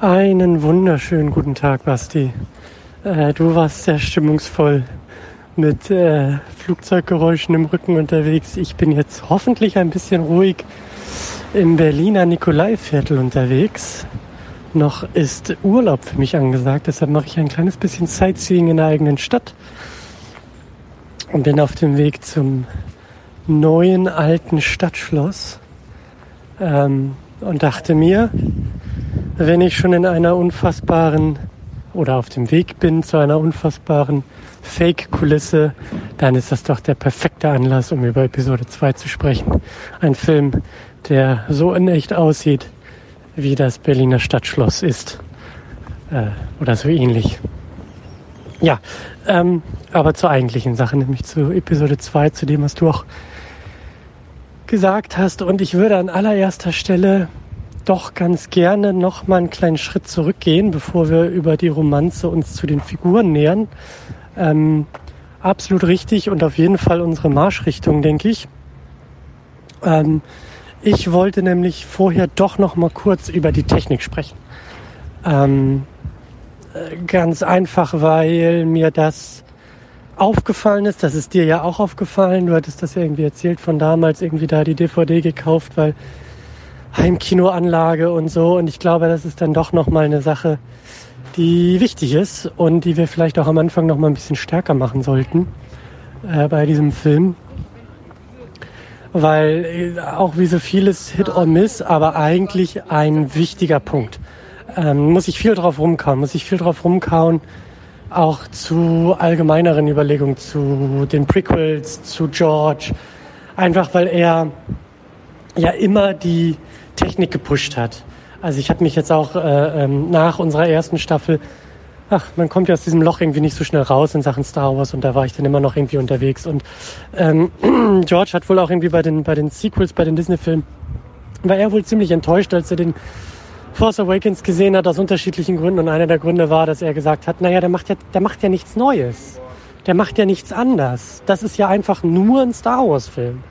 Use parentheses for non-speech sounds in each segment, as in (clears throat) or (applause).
Einen wunderschönen guten Tag, Basti. Äh, du warst sehr stimmungsvoll mit äh, Flugzeuggeräuschen im Rücken unterwegs. Ich bin jetzt hoffentlich ein bisschen ruhig im Berliner Nikolaiviertel unterwegs. Noch ist Urlaub für mich angesagt, deshalb mache ich ein kleines bisschen Sightseeing in der eigenen Stadt und bin auf dem Weg zum neuen alten Stadtschloss ähm, und dachte mir, wenn ich schon in einer unfassbaren oder auf dem Weg bin zu einer unfassbaren Fake-Kulisse, dann ist das doch der perfekte Anlass, um über Episode 2 zu sprechen. Ein Film, der so in echt aussieht, wie das Berliner Stadtschloss ist. Äh, oder so ähnlich. Ja, ähm, aber zur eigentlichen Sache, nämlich zu Episode 2, zu dem, was du auch gesagt hast. Und ich würde an allererster Stelle doch ganz gerne noch mal einen kleinen Schritt zurückgehen, bevor wir über die Romanze uns zu den Figuren nähern. Ähm, absolut richtig und auf jeden Fall unsere Marschrichtung, denke ich. Ähm, ich wollte nämlich vorher doch noch mal kurz über die Technik sprechen. Ähm, äh, ganz einfach, weil mir das aufgefallen ist. Das ist dir ja auch aufgefallen. Du hattest das ja irgendwie erzählt von damals irgendwie da die DVD gekauft, weil Heimkinoanlage und so. Und ich glaube, das ist dann doch nochmal eine Sache, die wichtig ist und die wir vielleicht auch am Anfang nochmal ein bisschen stärker machen sollten äh, bei diesem Film. Weil äh, auch wie so vieles Hit or Miss, aber eigentlich ein wichtiger Punkt. Ähm, muss ich viel drauf rumkauen, muss ich viel drauf rumkauen, auch zu allgemeineren Überlegungen zu den Prequels, zu George. Einfach weil er ja immer die Technik gepusht hat. Also ich habe mich jetzt auch äh, ähm, nach unserer ersten Staffel, ach, man kommt ja aus diesem Loch irgendwie nicht so schnell raus in Sachen Star Wars und da war ich dann immer noch irgendwie unterwegs. Und ähm, (clears throat) George hat wohl auch irgendwie bei den, bei den Sequels, bei den Disney-Filmen, war er wohl ziemlich enttäuscht, als er den Force Awakens gesehen hat, aus unterschiedlichen Gründen. Und einer der Gründe war, dass er gesagt hat, naja, der macht ja, der macht ja nichts Neues. Der macht ja nichts anders. Das ist ja einfach nur ein Star Wars-Film.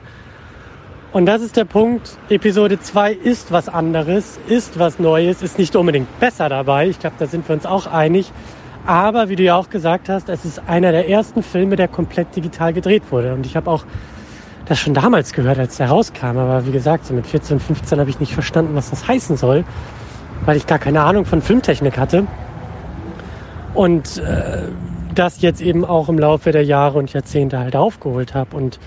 Und das ist der Punkt. Episode 2 ist was anderes, ist was Neues, ist nicht unbedingt besser dabei. Ich glaube, da sind wir uns auch einig. Aber wie du ja auch gesagt hast, es ist einer der ersten Filme, der komplett digital gedreht wurde. Und ich habe auch das schon damals gehört, als der rauskam. Aber wie gesagt, so mit 14, 15 habe ich nicht verstanden, was das heißen soll, weil ich gar keine Ahnung von Filmtechnik hatte. Und äh, das jetzt eben auch im Laufe der Jahre und Jahrzehnte halt aufgeholt habe. Und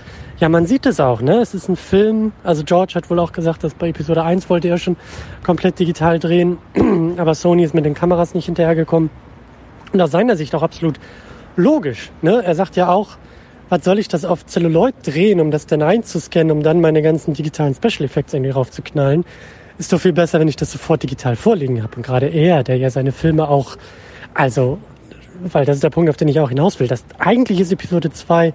ja, man sieht es auch, ne? Es ist ein Film. Also George hat wohl auch gesagt, dass bei Episode 1 wollte er schon komplett digital drehen, (clears throat) aber Sony ist mit den Kameras nicht hinterhergekommen. Und aus seiner Sicht auch absolut logisch, ne? Er sagt ja auch, was soll ich das auf Celluloid drehen, um das dann einzuscannen, um dann meine ganzen digitalen Special Effects irgendwie raufzuknallen? Ist doch viel besser, wenn ich das sofort digital vorliegen habe. Und gerade er, der ja seine Filme auch, also, weil das ist der Punkt, auf den ich auch hinaus will, dass eigentlich ist Episode 2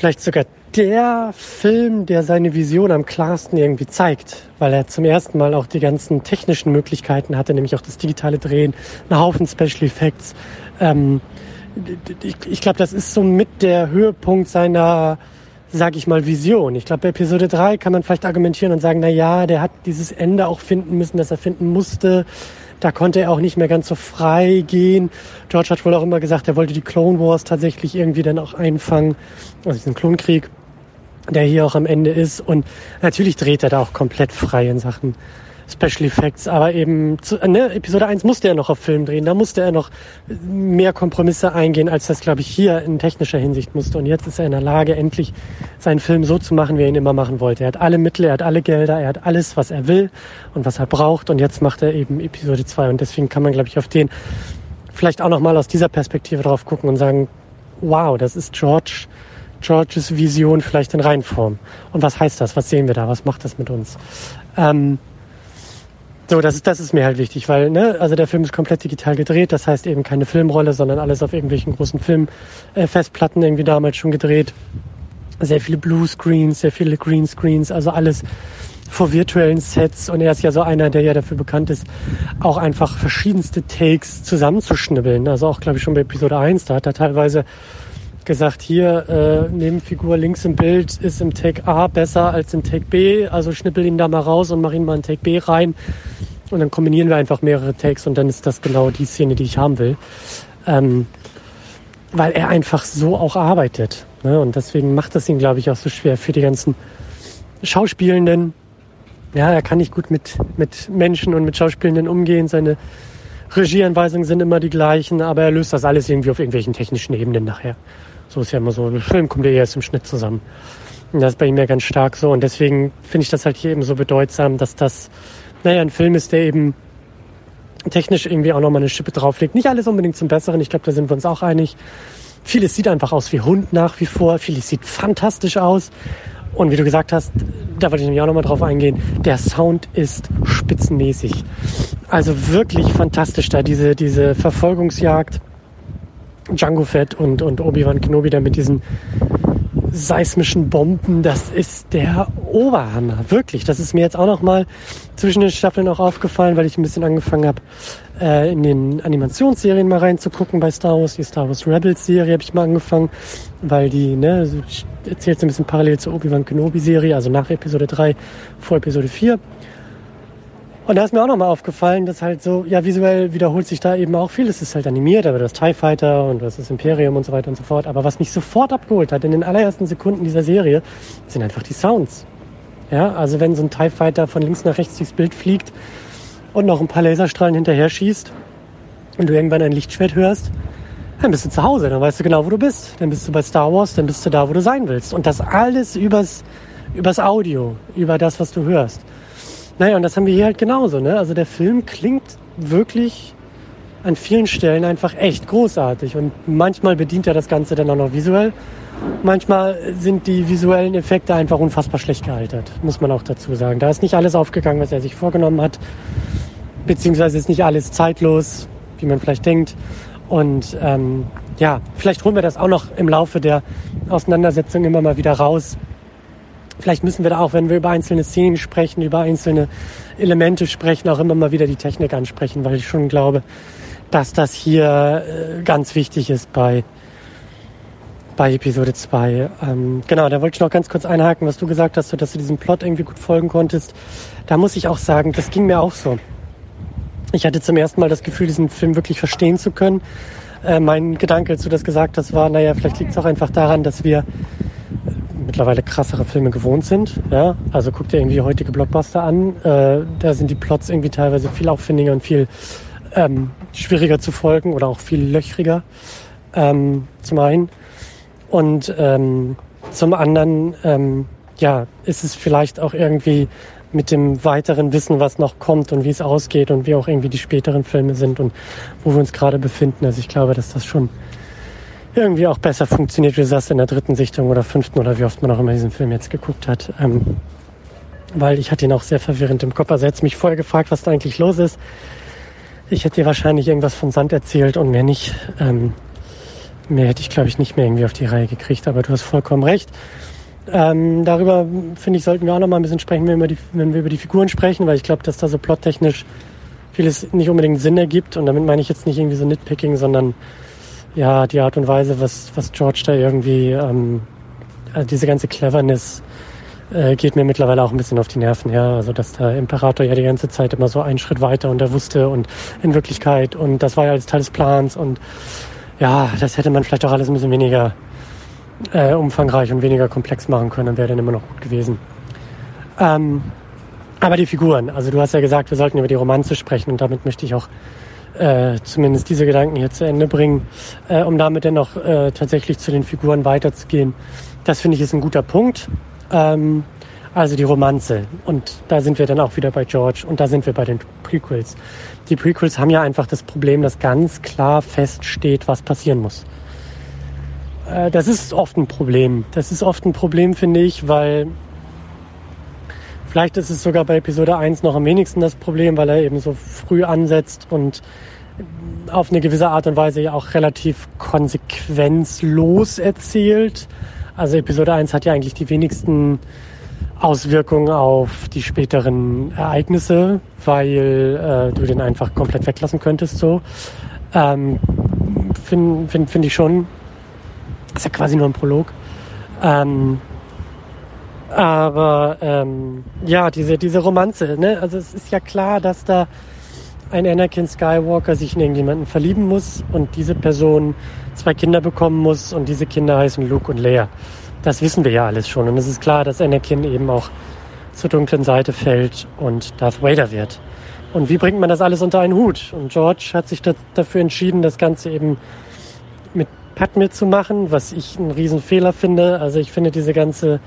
vielleicht sogar der Film, der seine Vision am klarsten irgendwie zeigt, weil er zum ersten Mal auch die ganzen technischen Möglichkeiten hatte, nämlich auch das digitale Drehen, einen Haufen Special Effects. Ähm, ich, ich glaube, das ist so mit der Höhepunkt seiner, sag ich mal, Vision. Ich glaube, bei Episode 3 kann man vielleicht argumentieren und sagen, na ja, der hat dieses Ende auch finden müssen, das er finden musste. Da konnte er auch nicht mehr ganz so frei gehen. George hat wohl auch immer gesagt, er wollte die Clone Wars tatsächlich irgendwie dann auch einfangen. Also diesen Klonkrieg, der hier auch am Ende ist. Und natürlich dreht er da auch komplett frei in Sachen Special Effects, aber eben zu, ne, Episode 1 musste er noch auf Film drehen, da musste er noch mehr Kompromisse eingehen, als das, glaube ich, hier in technischer Hinsicht musste. Und jetzt ist er in der Lage, endlich seinen Film so zu machen, wie er ihn immer machen wollte. Er hat alle Mittel, er hat alle Gelder, er hat alles, was er will und was er braucht. Und jetzt macht er eben Episode 2. Und deswegen kann man, glaube ich, auf den vielleicht auch nochmal aus dieser Perspektive drauf gucken und sagen, wow, das ist George, Georges Vision vielleicht in Reinform. Und was heißt das? Was sehen wir da? Was macht das mit uns? Ähm, so, das ist, das ist mir halt wichtig, weil, ne, also der Film ist komplett digital gedreht, das heißt eben keine Filmrolle, sondern alles auf irgendwelchen großen Filmfestplatten äh, irgendwie damals schon gedreht. Sehr viele Bluescreens, sehr viele Greenscreens, also alles vor virtuellen Sets und er ist ja so einer, der ja dafür bekannt ist, auch einfach verschiedenste Takes zusammenzuschnibbeln. Also auch, glaube ich, schon bei Episode 1, da hat er teilweise gesagt, hier äh, Nebenfigur links im Bild ist im Take A besser als im Take B, also schnippel ihn da mal raus und mach ihn mal in Take B rein. Und dann kombinieren wir einfach mehrere Takes und dann ist das genau die Szene, die ich haben will. Ähm, weil er einfach so auch arbeitet. Ne? Und deswegen macht das ihn, glaube ich, auch so schwer für die ganzen Schauspielenden. Ja, er kann nicht gut mit, mit Menschen und mit Schauspielenden umgehen. Seine Regieanweisungen sind immer die gleichen, aber er löst das alles irgendwie auf irgendwelchen technischen Ebenen nachher. So ist ja immer so. Ein Film kommt ja erst im Schnitt zusammen. Und das ist bei ihm ja ganz stark so. Und deswegen finde ich das halt hier eben so bedeutsam, dass das, naja, ein Film ist, der eben technisch irgendwie auch nochmal eine Schippe drauflegt. Nicht alles unbedingt zum Besseren, ich glaube, da sind wir uns auch einig. Vieles sieht einfach aus wie Hund nach wie vor, vieles sieht fantastisch aus. Und wie du gesagt hast, da wollte ich nämlich auch nochmal drauf eingehen, der Sound ist spitzenmäßig. Also wirklich fantastisch da, diese, diese Verfolgungsjagd. Django Fett und, und Obi-Wan Kenobi da mit diesen seismischen Bomben, das ist der Oberhammer. Wirklich. Das ist mir jetzt auch noch mal zwischen den Staffeln auch aufgefallen, weil ich ein bisschen angefangen habe, äh, in den Animationsserien mal reinzugucken bei Star Wars. Die Star Wars Rebels Serie habe ich mal angefangen, weil die, ne, erzählt so ein bisschen parallel zur Obi-Wan Kenobi Serie, also nach Episode 3 vor Episode 4. Und da ist mir auch nochmal aufgefallen, dass halt so, ja, visuell wiederholt sich da eben auch viel. Es ist halt animiert, aber das TIE Fighter und das ist Imperium und so weiter und so fort. Aber was mich sofort abgeholt hat in den allerersten Sekunden dieser Serie, sind einfach die Sounds. Ja, also wenn so ein TIE Fighter von links nach rechts durchs Bild fliegt und noch ein paar Laserstrahlen hinterher schießt und du irgendwann ein Lichtschwert hörst, dann bist du zu Hause, dann weißt du genau, wo du bist. Dann bist du bei Star Wars, dann bist du da, wo du sein willst. Und das alles übers, übers Audio, über das, was du hörst. Naja, und das haben wir hier halt genauso. Ne? Also der Film klingt wirklich an vielen Stellen einfach echt großartig. Und manchmal bedient er das Ganze dann auch noch visuell. Manchmal sind die visuellen Effekte einfach unfassbar schlecht gealtert, muss man auch dazu sagen. Da ist nicht alles aufgegangen, was er sich vorgenommen hat. Beziehungsweise ist nicht alles zeitlos, wie man vielleicht denkt. Und ähm, ja, vielleicht holen wir das auch noch im Laufe der Auseinandersetzung immer mal wieder raus, Vielleicht müssen wir da auch, wenn wir über einzelne Szenen sprechen, über einzelne Elemente sprechen, auch immer mal wieder die Technik ansprechen, weil ich schon glaube, dass das hier äh, ganz wichtig ist bei, bei Episode 2. Ähm, genau, da wollte ich noch ganz kurz einhaken, was du gesagt hast, dass du diesem Plot irgendwie gut folgen konntest. Da muss ich auch sagen, das ging mir auch so. Ich hatte zum ersten Mal das Gefühl, diesen Film wirklich verstehen zu können. Äh, mein Gedanke, als du das gesagt hast, war, naja, vielleicht liegt es auch einfach daran, dass wir mittlerweile krassere Filme gewohnt sind. Ja? Also guck dir irgendwie heutige Blockbuster an. Äh, da sind die Plots irgendwie teilweise viel aufwendiger und viel ähm, schwieriger zu folgen oder auch viel löchriger. Ähm, zum einen. Und ähm, zum anderen, ähm, ja, ist es vielleicht auch irgendwie mit dem weiteren Wissen, was noch kommt und wie es ausgeht und wie auch irgendwie die späteren Filme sind und wo wir uns gerade befinden. Also ich glaube, dass das schon irgendwie auch besser funktioniert, wie du sagst, in der dritten Sichtung oder fünften oder wie oft man auch immer diesen Film jetzt geguckt hat. Ähm, weil ich hatte ihn auch sehr verwirrend im Kopf. Also hat mich vorher gefragt, was da eigentlich los ist. Ich hätte dir wahrscheinlich irgendwas von Sand erzählt und mehr nicht. Ähm, mehr hätte ich, glaube ich, nicht mehr irgendwie auf die Reihe gekriegt. Aber du hast vollkommen recht. Ähm, darüber, finde ich, sollten wir auch noch mal ein bisschen sprechen, wenn wir, die, wenn wir über die Figuren sprechen, weil ich glaube, dass da so plottechnisch vieles nicht unbedingt Sinn ergibt. Und damit meine ich jetzt nicht irgendwie so Nitpicking, sondern ja, die Art und Weise, was, was George da irgendwie, ähm, also diese ganze Cleverness äh, geht mir mittlerweile auch ein bisschen auf die Nerven, ja. Also, dass der Imperator ja die ganze Zeit immer so einen Schritt weiter und er wusste und in Wirklichkeit und das war ja alles Teil des Plans und ja, das hätte man vielleicht auch alles ein bisschen weniger äh, umfangreich und weniger komplex machen können, dann wäre dann immer noch gut gewesen. Ähm, aber die Figuren, also du hast ja gesagt, wir sollten über die Romanze sprechen und damit möchte ich auch äh, zumindest diese Gedanken hier zu Ende bringen, äh, um damit dann auch äh, tatsächlich zu den Figuren weiterzugehen. Das finde ich ist ein guter Punkt. Ähm, also die Romanze. Und da sind wir dann auch wieder bei George und da sind wir bei den Prequels. Die Prequels haben ja einfach das Problem, dass ganz klar feststeht, was passieren muss. Äh, das ist oft ein Problem. Das ist oft ein Problem, finde ich, weil Vielleicht ist es sogar bei Episode 1 noch am wenigsten das Problem, weil er eben so früh ansetzt und auf eine gewisse Art und Weise ja auch relativ konsequenzlos erzählt. Also Episode 1 hat ja eigentlich die wenigsten Auswirkungen auf die späteren Ereignisse, weil äh, du den einfach komplett weglassen könntest. So ähm, finde find, find ich schon. Ist ja quasi nur ein Prolog. Ähm, Aber ähm, ja, diese, diese Romanze, ne? Also es ist ja klar, dass da ein Anakin Skywalker sich in irgendjemanden verlieben muss und diese Person zwei Kinder bekommen muss und diese Kinder heißen Luke und Leia. Das wissen wir ja alles schon. Und es ist klar, dass Anakin eben auch zur dunklen Seite fällt und Darth Vader wird. Und wie bringt man das alles unter einen Hut? Und George hat sich dafür entschieden, das Ganze eben mit Padme zu machen, was ich einen Riesenfehler finde. Also ich finde diese ganze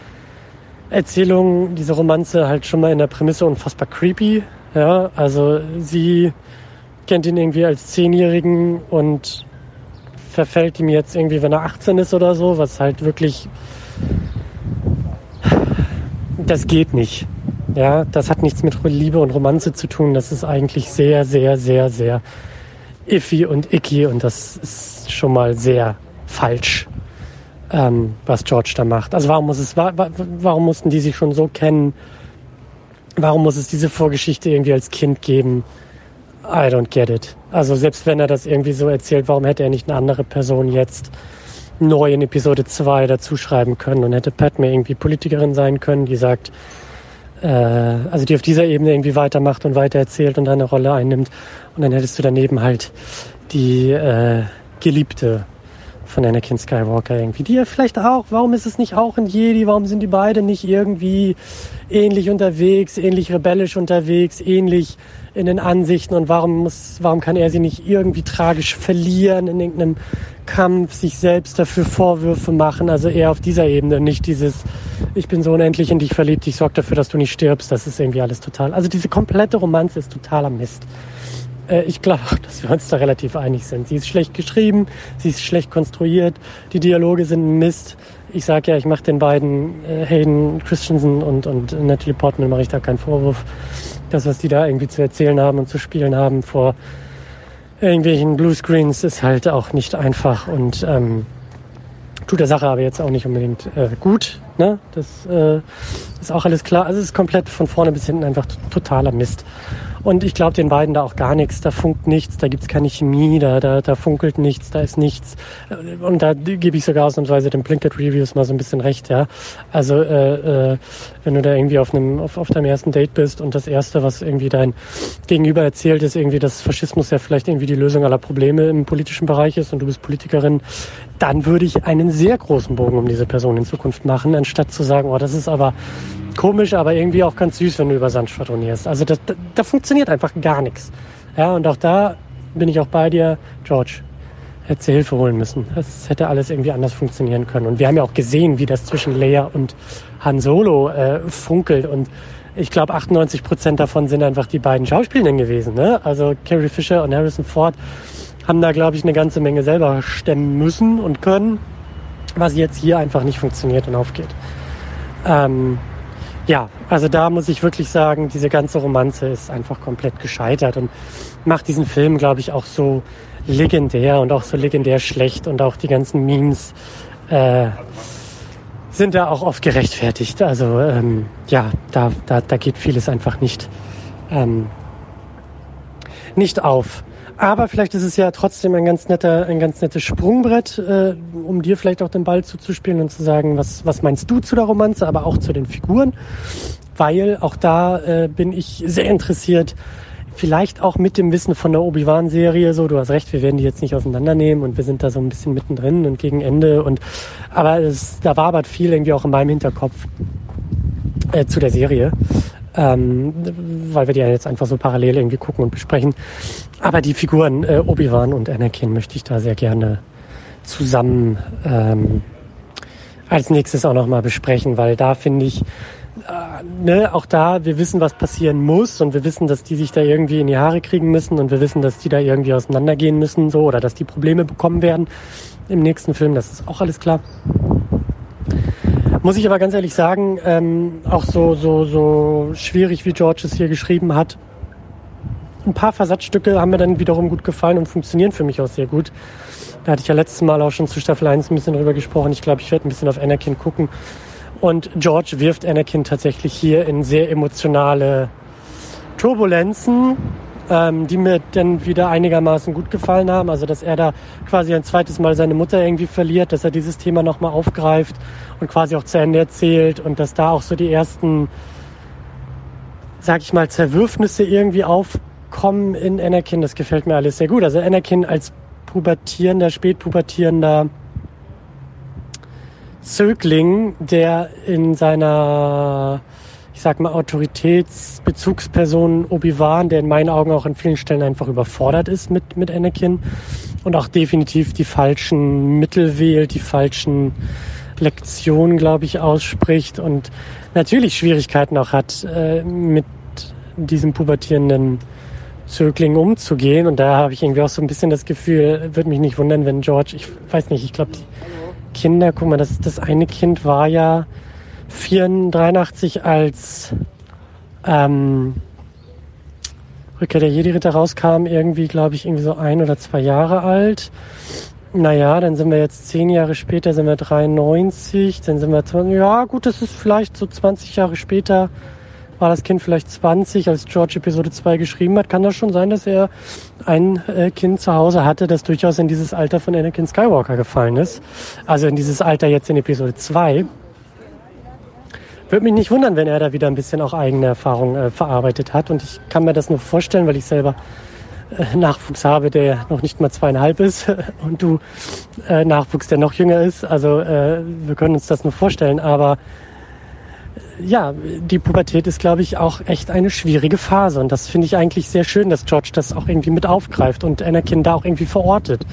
Erzählung, diese Romanze halt schon mal in der Prämisse unfassbar creepy. Ja, also sie kennt ihn irgendwie als Zehnjährigen und verfällt ihm jetzt irgendwie, wenn er 18 ist oder so, was halt wirklich, das geht nicht. Ja, das hat nichts mit Liebe und Romanze zu tun. Das ist eigentlich sehr, sehr, sehr, sehr iffy und icky und das ist schon mal sehr falsch, ähm, was George da macht. Also warum muss es, warum mussten die sich schon so kennen? Warum muss es diese Vorgeschichte irgendwie als Kind geben? I don't get it. Also selbst wenn er das irgendwie so erzählt, warum hätte er nicht eine andere Person jetzt neu in Episode 2 dazu schreiben können und hätte Padme irgendwie Politikerin sein können, die sagt, äh, also die auf dieser Ebene irgendwie weitermacht und weiter erzählt und eine Rolle einnimmt. Und dann hättest du daneben halt die äh, Geliebte von Anakin Skywalker irgendwie. Die ja vielleicht auch, warum ist es nicht auch ein Jedi? Warum sind die beide nicht irgendwie ähnlich unterwegs, ähnlich rebellisch unterwegs, ähnlich in den Ansichten und warum muss, warum kann er sie nicht irgendwie tragisch verlieren in irgendeinem Kampf, sich selbst dafür Vorwürfe machen, also eher auf dieser Ebene, nicht dieses, ich bin so unendlich in dich verliebt, ich sorge dafür, dass du nicht stirbst, das ist irgendwie alles total, also diese komplette Romanze ist totaler Mist. Äh, ich glaube dass wir uns da relativ einig sind. Sie ist schlecht geschrieben, sie ist schlecht konstruiert, die Dialoge sind Mist. Ich sage ja, ich mache den beiden äh, Hayden Christensen und, und Natalie Portman mache ich da keinen Vorwurf. Das, was die da irgendwie zu erzählen haben und zu spielen haben vor irgendwelchen Bluescreens, ist halt auch nicht einfach und ähm, tut der Sache aber jetzt auch nicht unbedingt äh, gut. Ne? Das äh, ist auch alles klar. Also es ist komplett von vorne bis hinten einfach totaler Mist. Und ich glaube den beiden da auch gar nichts. Da funkt nichts, da gibt's keine Chemie, da, da, da funkelt nichts, da ist nichts. Und da gebe ich sogar ausnahmsweise den Blinket Reviews mal so ein bisschen recht, ja. Also äh, äh, wenn du da irgendwie auf einem auf, auf deinem ersten Date bist und das erste, was irgendwie dein Gegenüber erzählt, ist irgendwie, dass Faschismus ja vielleicht irgendwie die Lösung aller Probleme im politischen Bereich ist und du bist Politikerin, dann würde ich einen sehr großen Bogen um diese Person in Zukunft machen, anstatt zu sagen, oh, das ist aber komisch, aber irgendwie auch ganz süß, wenn du über Sand schwadronierst. Also das, da, da funktioniert einfach gar nichts. Ja, und auch da bin ich auch bei dir, George. Hätte Hilfe holen müssen. Das hätte alles irgendwie anders funktionieren können. Und wir haben ja auch gesehen, wie das zwischen Leia und Han Solo äh, funkelt. Und ich glaube, 98 Prozent davon sind einfach die beiden Schauspielenden gewesen. Ne? Also Carrie Fisher und Harrison Ford haben da, glaube ich, eine ganze Menge selber stemmen müssen und können, was jetzt hier einfach nicht funktioniert und aufgeht. Ähm, ja, also da muss ich wirklich sagen, diese ganze Romanze ist einfach komplett gescheitert und macht diesen Film, glaube ich, auch so legendär und auch so legendär schlecht und auch die ganzen Memes äh, sind da auch oft gerechtfertigt. Also ähm, ja, da, da, da geht vieles einfach nicht, ähm, nicht auf. Aber vielleicht ist es ja trotzdem ein ganz netter, ein ganz nettes Sprungbrett, äh, um dir vielleicht auch den Ball zuzuspielen und zu sagen, was, was meinst du zu der Romanze, aber auch zu den Figuren, weil auch da äh, bin ich sehr interessiert. Vielleicht auch mit dem Wissen von der Obi-Wan-Serie, so, du hast recht, wir werden die jetzt nicht auseinandernehmen und wir sind da so ein bisschen mittendrin und gegen Ende und, aber es, da wabert viel irgendwie auch in meinem Hinterkopf äh, zu der Serie ähm, weil wir die ja jetzt einfach so parallel irgendwie gucken und besprechen. Aber die Figuren äh, Obi-Wan und Anakin möchte ich da sehr gerne zusammen ähm, als nächstes auch nochmal besprechen, weil da finde ich, äh, ne, auch da, wir wissen, was passieren muss und wir wissen, dass die sich da irgendwie in die Haare kriegen müssen und wir wissen, dass die da irgendwie auseinandergehen müssen, so, oder dass die Probleme bekommen werden im nächsten Film, das ist auch alles klar. Muss ich aber ganz ehrlich sagen, ähm, auch so, so, so schwierig wie George es hier geschrieben hat, ein paar Versatzstücke haben mir dann wiederum gut gefallen und funktionieren für mich auch sehr gut. Da hatte ich ja letztes Mal auch schon zu Staffel 1 ein bisschen drüber gesprochen. Ich glaube, ich werde ein bisschen auf Anakin gucken. Und George wirft Anakin tatsächlich hier in sehr emotionale Turbulenzen. Ähm, die mir dann wieder einigermaßen gut gefallen haben. Also dass er da quasi ein zweites Mal seine Mutter irgendwie verliert, dass er dieses Thema nochmal aufgreift und quasi auch zu Ende erzählt und dass da auch so die ersten, sag ich mal, Zerwürfnisse irgendwie aufkommen in Anakin. Das gefällt mir alles sehr gut. Also Anakin als pubertierender, spätpubertierender Zögling, der in seiner sag mal, Autoritätsbezugsperson Obi-Wan, der in meinen Augen auch an vielen Stellen einfach überfordert ist mit, mit Anakin und auch definitiv die falschen Mittel wählt, die falschen Lektionen, glaube ich, ausspricht und natürlich Schwierigkeiten auch hat, äh, mit diesem pubertierenden Zögling umzugehen. Und da habe ich irgendwie auch so ein bisschen das Gefühl, würde mich nicht wundern, wenn George, ich weiß nicht, ich glaube, die Kinder, guck mal, das, das eine Kind war ja 84 als ähm, Rückkehr der Jedi-Ritter rauskam, irgendwie, glaube ich, irgendwie so ein oder zwei Jahre alt. Naja, dann sind wir jetzt zehn Jahre später, sind wir 93, dann sind wir 20, ja gut, das ist vielleicht so 20 Jahre später, war das Kind vielleicht 20, als George Episode 2 geschrieben hat, kann das schon sein, dass er ein äh, Kind zu Hause hatte, das durchaus in dieses Alter von Anakin Skywalker gefallen ist. Also in dieses Alter jetzt in Episode 2. Würde mich nicht wundern, wenn er da wieder ein bisschen auch eigene Erfahrungen äh, verarbeitet hat. Und ich kann mir das nur vorstellen, weil ich selber äh, Nachwuchs habe, der noch nicht mal zweieinhalb ist (laughs) und du äh, Nachwuchs, der noch jünger ist. Also äh, wir können uns das nur vorstellen. Aber ja, die Pubertät ist, glaube ich, auch echt eine schwierige Phase. Und das finde ich eigentlich sehr schön, dass George das auch irgendwie mit aufgreift und Anakin da auch irgendwie verortet.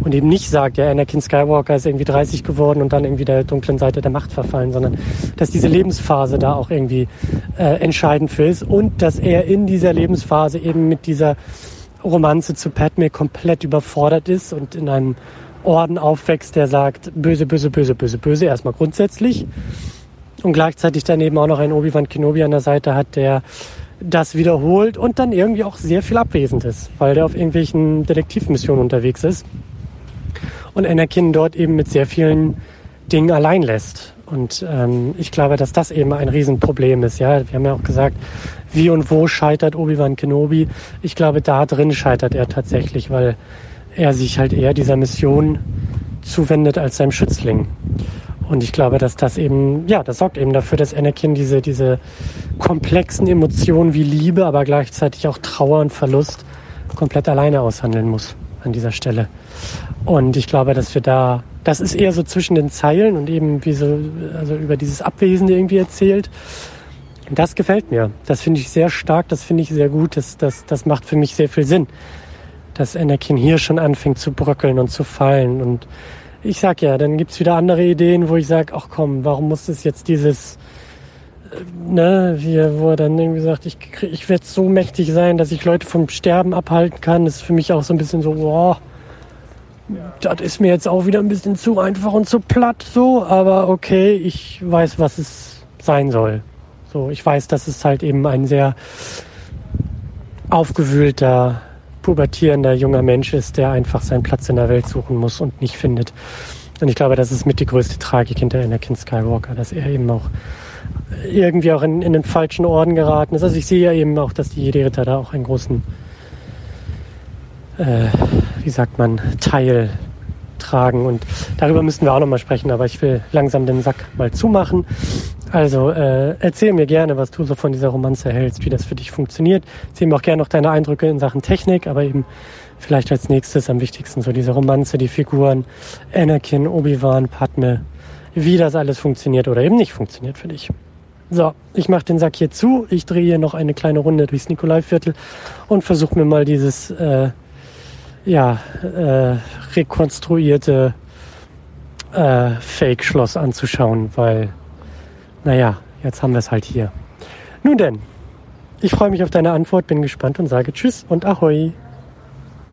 Und eben nicht sagt, ja, Anakin Skywalker ist irgendwie 30 geworden und dann irgendwie der dunklen Seite der Macht verfallen, sondern dass diese Lebensphase da auch irgendwie äh, entscheidend für ist und dass er in dieser Lebensphase eben mit dieser Romanze zu Padme komplett überfordert ist und in einem Orden aufwächst, der sagt, böse, böse, böse, böse, böse, erstmal grundsätzlich und gleichzeitig daneben auch noch einen Obi-Wan Kenobi an der Seite hat, der das wiederholt und dann irgendwie auch sehr viel abwesend ist, weil der auf irgendwelchen Detektivmissionen unterwegs ist und Anakin dort eben mit sehr vielen Dingen allein lässt. Und ähm, ich glaube, dass das eben ein Riesenproblem ist. Ja, wir haben ja auch gesagt, wie und wo scheitert Obi-Wan Kenobi. Ich glaube, da drin scheitert er tatsächlich, weil er sich halt eher dieser Mission zuwendet als seinem Schützling. Und ich glaube, dass das eben, ja, das sorgt eben dafür, dass Anakin diese, diese komplexen Emotionen wie Liebe, aber gleichzeitig auch Trauer und Verlust komplett alleine aushandeln muss an dieser Stelle. Und ich glaube, dass wir da, das ist eher so zwischen den Zeilen und eben wie so, also über dieses Abwesende irgendwie erzählt. Das gefällt mir. Das finde ich sehr stark, das finde ich sehr gut. Das, das, das macht für mich sehr viel Sinn, dass Anakin hier schon anfängt zu bröckeln und zu fallen und ich sag ja, dann gibt's wieder andere Ideen, wo ich sag, ach komm, warum muss es jetzt dieses, äh, ne, hier, wo er dann irgendwie sagt, ich, ich werde so mächtig sein, dass ich Leute vom Sterben abhalten kann, das ist für mich auch so ein bisschen so, boah, das ist mir jetzt auch wieder ein bisschen zu einfach und zu platt so, aber okay, ich weiß, was es sein soll. So, ich weiß, dass es halt eben ein sehr aufgewühlter pubertierender junger Mensch ist, der einfach seinen Platz in der Welt suchen muss und nicht findet. Und ich glaube, das ist mit die größte Tragik hinter Anakin Skywalker, dass er eben auch irgendwie auch in, in den falschen Orden geraten ist. Also ich sehe ja eben auch, dass die Jedi-Ritter da auch einen großen, äh, wie sagt man, Teil tragen. Und darüber müssen wir auch nochmal sprechen, aber ich will langsam den Sack mal zumachen. Also äh, erzähl mir gerne, was du so von dieser Romanze hältst, wie das für dich funktioniert. Erzähl mir auch gerne noch deine Eindrücke in Sachen Technik, aber eben vielleicht als nächstes am wichtigsten so diese Romanze, die Figuren, Anakin, Obi-Wan, Padme, wie das alles funktioniert oder eben nicht funktioniert für dich. So, ich mache den Sack hier zu. Ich drehe hier noch eine kleine Runde durchs Nikolaiviertel und versuche mir mal dieses äh, ja, äh, rekonstruierte äh, Fake-Schloss anzuschauen, weil naja, jetzt haben wir es halt hier. Nun denn, ich freue mich auf deine Antwort, bin gespannt und sage Tschüss und Ahoi.